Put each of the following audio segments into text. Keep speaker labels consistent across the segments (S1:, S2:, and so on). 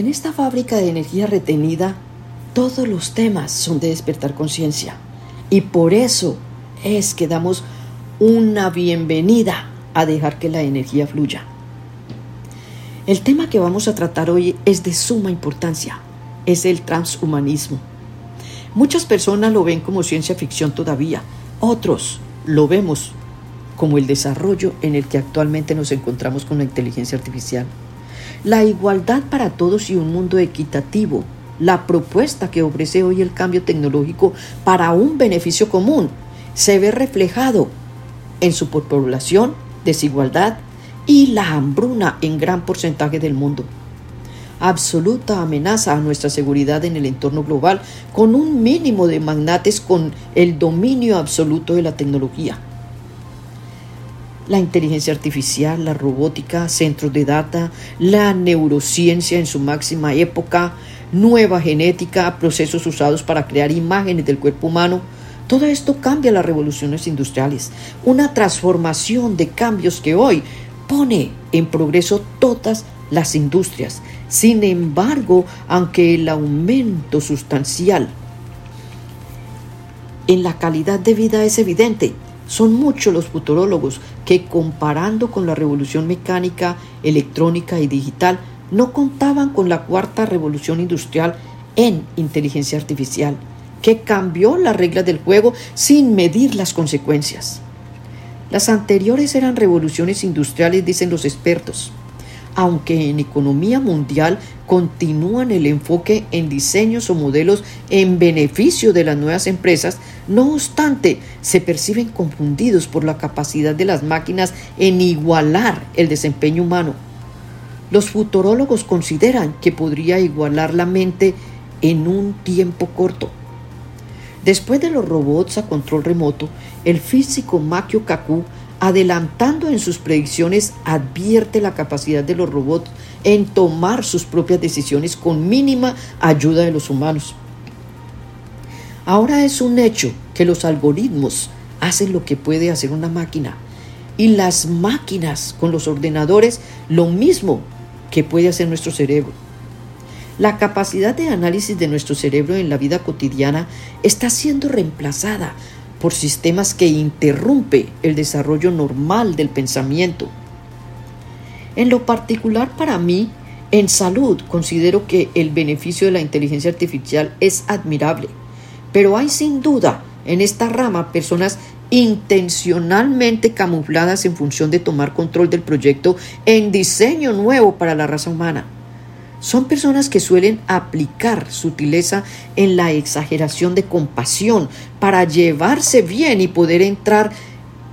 S1: En esta fábrica de energía retenida, todos los temas son de despertar conciencia. Y por eso es que damos una bienvenida a dejar que la energía fluya. El tema que vamos a tratar hoy es de suma importancia, es el transhumanismo. Muchas personas lo ven como ciencia ficción todavía, otros lo vemos como el desarrollo en el que actualmente nos encontramos con la inteligencia artificial. La igualdad para todos y un mundo equitativo, la propuesta que ofrece hoy el cambio tecnológico para un beneficio común, se ve reflejado en su población, desigualdad y la hambruna en gran porcentaje del mundo. Absoluta amenaza a nuestra seguridad en el entorno global con un mínimo de magnates con el dominio absoluto de la tecnología la inteligencia artificial, la robótica, centros de data, la neurociencia en su máxima época, nueva genética, procesos usados para crear imágenes del cuerpo humano. Todo esto cambia las revoluciones industriales, una transformación de cambios que hoy pone en progreso todas las industrias. Sin embargo, aunque el aumento sustancial en la calidad de vida es evidente, son muchos los futurólogos que comparando con la revolución mecánica, electrónica y digital, no contaban con la cuarta revolución industrial en inteligencia artificial, que cambió las reglas del juego sin medir las consecuencias. Las anteriores eran revoluciones industriales, dicen los expertos, aunque en economía mundial continúan el enfoque en diseños o modelos en beneficio de las nuevas empresas, no obstante, se perciben confundidos por la capacidad de las máquinas en igualar el desempeño humano. Los futurólogos consideran que podría igualar la mente en un tiempo corto. Después de los robots a control remoto, el físico Makio Kaku adelantando en sus predicciones, advierte la capacidad de los robots en tomar sus propias decisiones con mínima ayuda de los humanos. Ahora es un hecho que los algoritmos hacen lo que puede hacer una máquina y las máquinas con los ordenadores lo mismo que puede hacer nuestro cerebro. La capacidad de análisis de nuestro cerebro en la vida cotidiana está siendo reemplazada por sistemas que interrumpe el desarrollo normal del pensamiento. En lo particular para mí, en salud considero que el beneficio de la inteligencia artificial es admirable, pero hay sin duda en esta rama personas intencionalmente camufladas en función de tomar control del proyecto en diseño nuevo para la raza humana. Son personas que suelen aplicar sutileza en la exageración de compasión para llevarse bien y poder entrar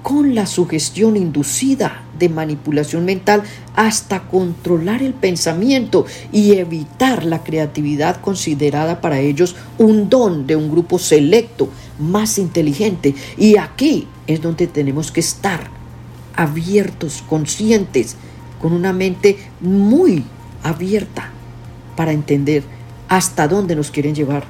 S1: con la sugestión inducida de manipulación mental hasta controlar el pensamiento y evitar la creatividad considerada para ellos un don de un grupo selecto más inteligente. Y aquí es donde tenemos que estar abiertos, conscientes, con una mente muy abierta para entender hasta dónde nos quieren llevar.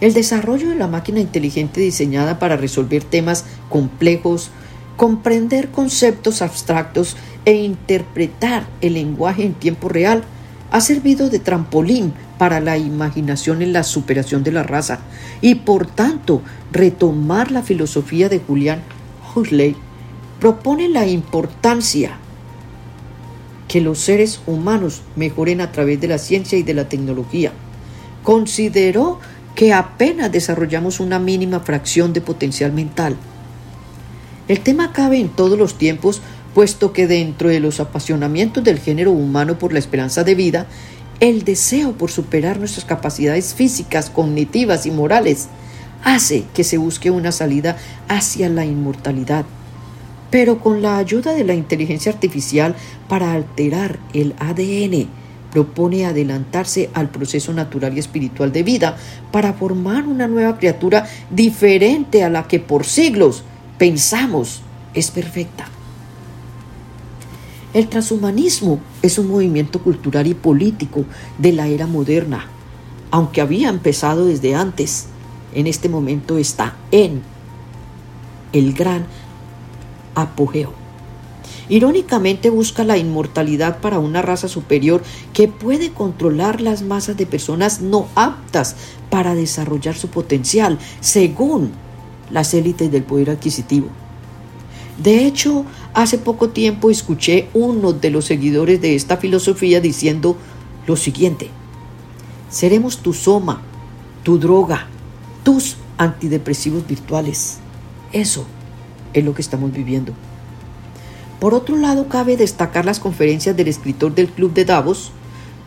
S1: El desarrollo de la máquina inteligente diseñada para resolver temas complejos, comprender conceptos abstractos e interpretar el lenguaje en tiempo real ha servido de trampolín para la imaginación en la superación de la raza y por tanto retomar la filosofía de Julian Huxley propone la importancia que los seres humanos mejoren a través de la ciencia y de la tecnología. Consideró que apenas desarrollamos una mínima fracción de potencial mental. El tema cabe en todos los tiempos, puesto que dentro de los apasionamientos del género humano por la esperanza de vida, el deseo por superar nuestras capacidades físicas, cognitivas y morales hace que se busque una salida hacia la inmortalidad pero con la ayuda de la inteligencia artificial para alterar el ADN, propone adelantarse al proceso natural y espiritual de vida para formar una nueva criatura diferente a la que por siglos pensamos es perfecta. El transhumanismo es un movimiento cultural y político de la era moderna. Aunque había empezado desde antes, en este momento está en el gran apogeo. Irónicamente busca la inmortalidad para una raza superior que puede controlar las masas de personas no aptas para desarrollar su potencial, según las élites del poder adquisitivo. De hecho, hace poco tiempo escuché uno de los seguidores de esta filosofía diciendo lo siguiente, seremos tu soma, tu droga, tus antidepresivos virtuales. Eso es lo que estamos viviendo. Por otro lado, cabe destacar las conferencias del escritor del Club de Davos,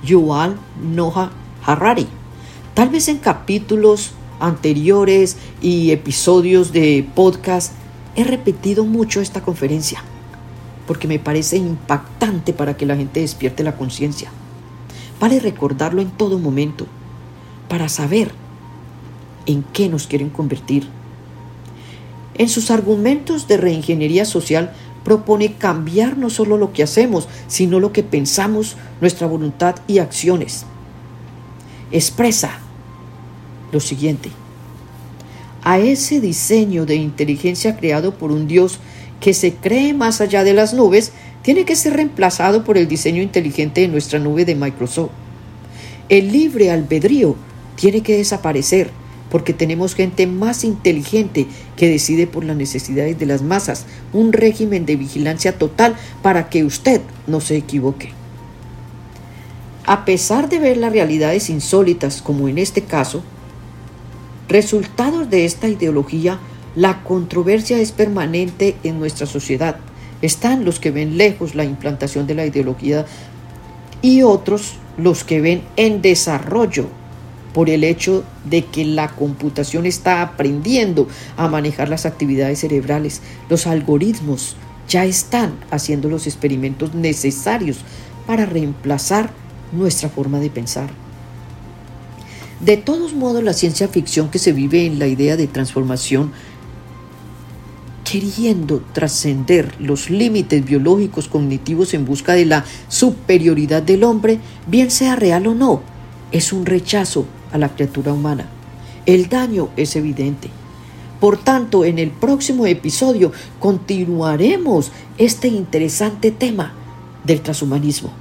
S1: Yuval Noah Harari. Tal vez en capítulos anteriores y episodios de podcast he repetido mucho esta conferencia porque me parece impactante para que la gente despierte la conciencia. Vale recordarlo en todo momento para saber en qué nos quieren convertir. En sus argumentos de reingeniería social propone cambiar no solo lo que hacemos, sino lo que pensamos, nuestra voluntad y acciones. Expresa lo siguiente. A ese diseño de inteligencia creado por un Dios que se cree más allá de las nubes, tiene que ser reemplazado por el diseño inteligente de nuestra nube de Microsoft. El libre albedrío tiene que desaparecer porque tenemos gente más inteligente que decide por las necesidades de las masas, un régimen de vigilancia total para que usted no se equivoque. A pesar de ver las realidades insólitas como en este caso, resultados de esta ideología, la controversia es permanente en nuestra sociedad. Están los que ven lejos la implantación de la ideología y otros los que ven en desarrollo por el hecho de que la computación está aprendiendo a manejar las actividades cerebrales. Los algoritmos ya están haciendo los experimentos necesarios para reemplazar nuestra forma de pensar. De todos modos, la ciencia ficción que se vive en la idea de transformación, queriendo trascender los límites biológicos cognitivos en busca de la superioridad del hombre, bien sea real o no, es un rechazo a la criatura humana. El daño es evidente. Por tanto, en el próximo episodio continuaremos este interesante tema del transhumanismo.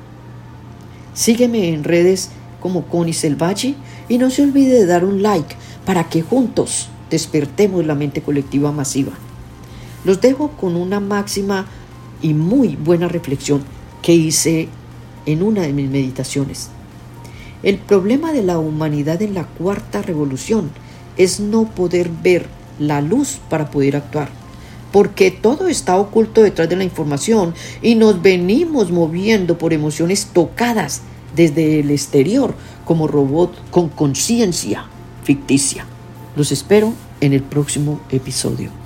S1: Sígueme en redes como Connie Selvaggio y no se olvide de dar un like para que juntos despertemos la mente colectiva masiva. Los dejo con una máxima y muy buena reflexión que hice en una de mis meditaciones. El problema de la humanidad en la cuarta revolución es no poder ver la luz para poder actuar, porque todo está oculto detrás de la información y nos venimos moviendo por emociones tocadas desde el exterior como robot con conciencia ficticia. Los espero en el próximo episodio.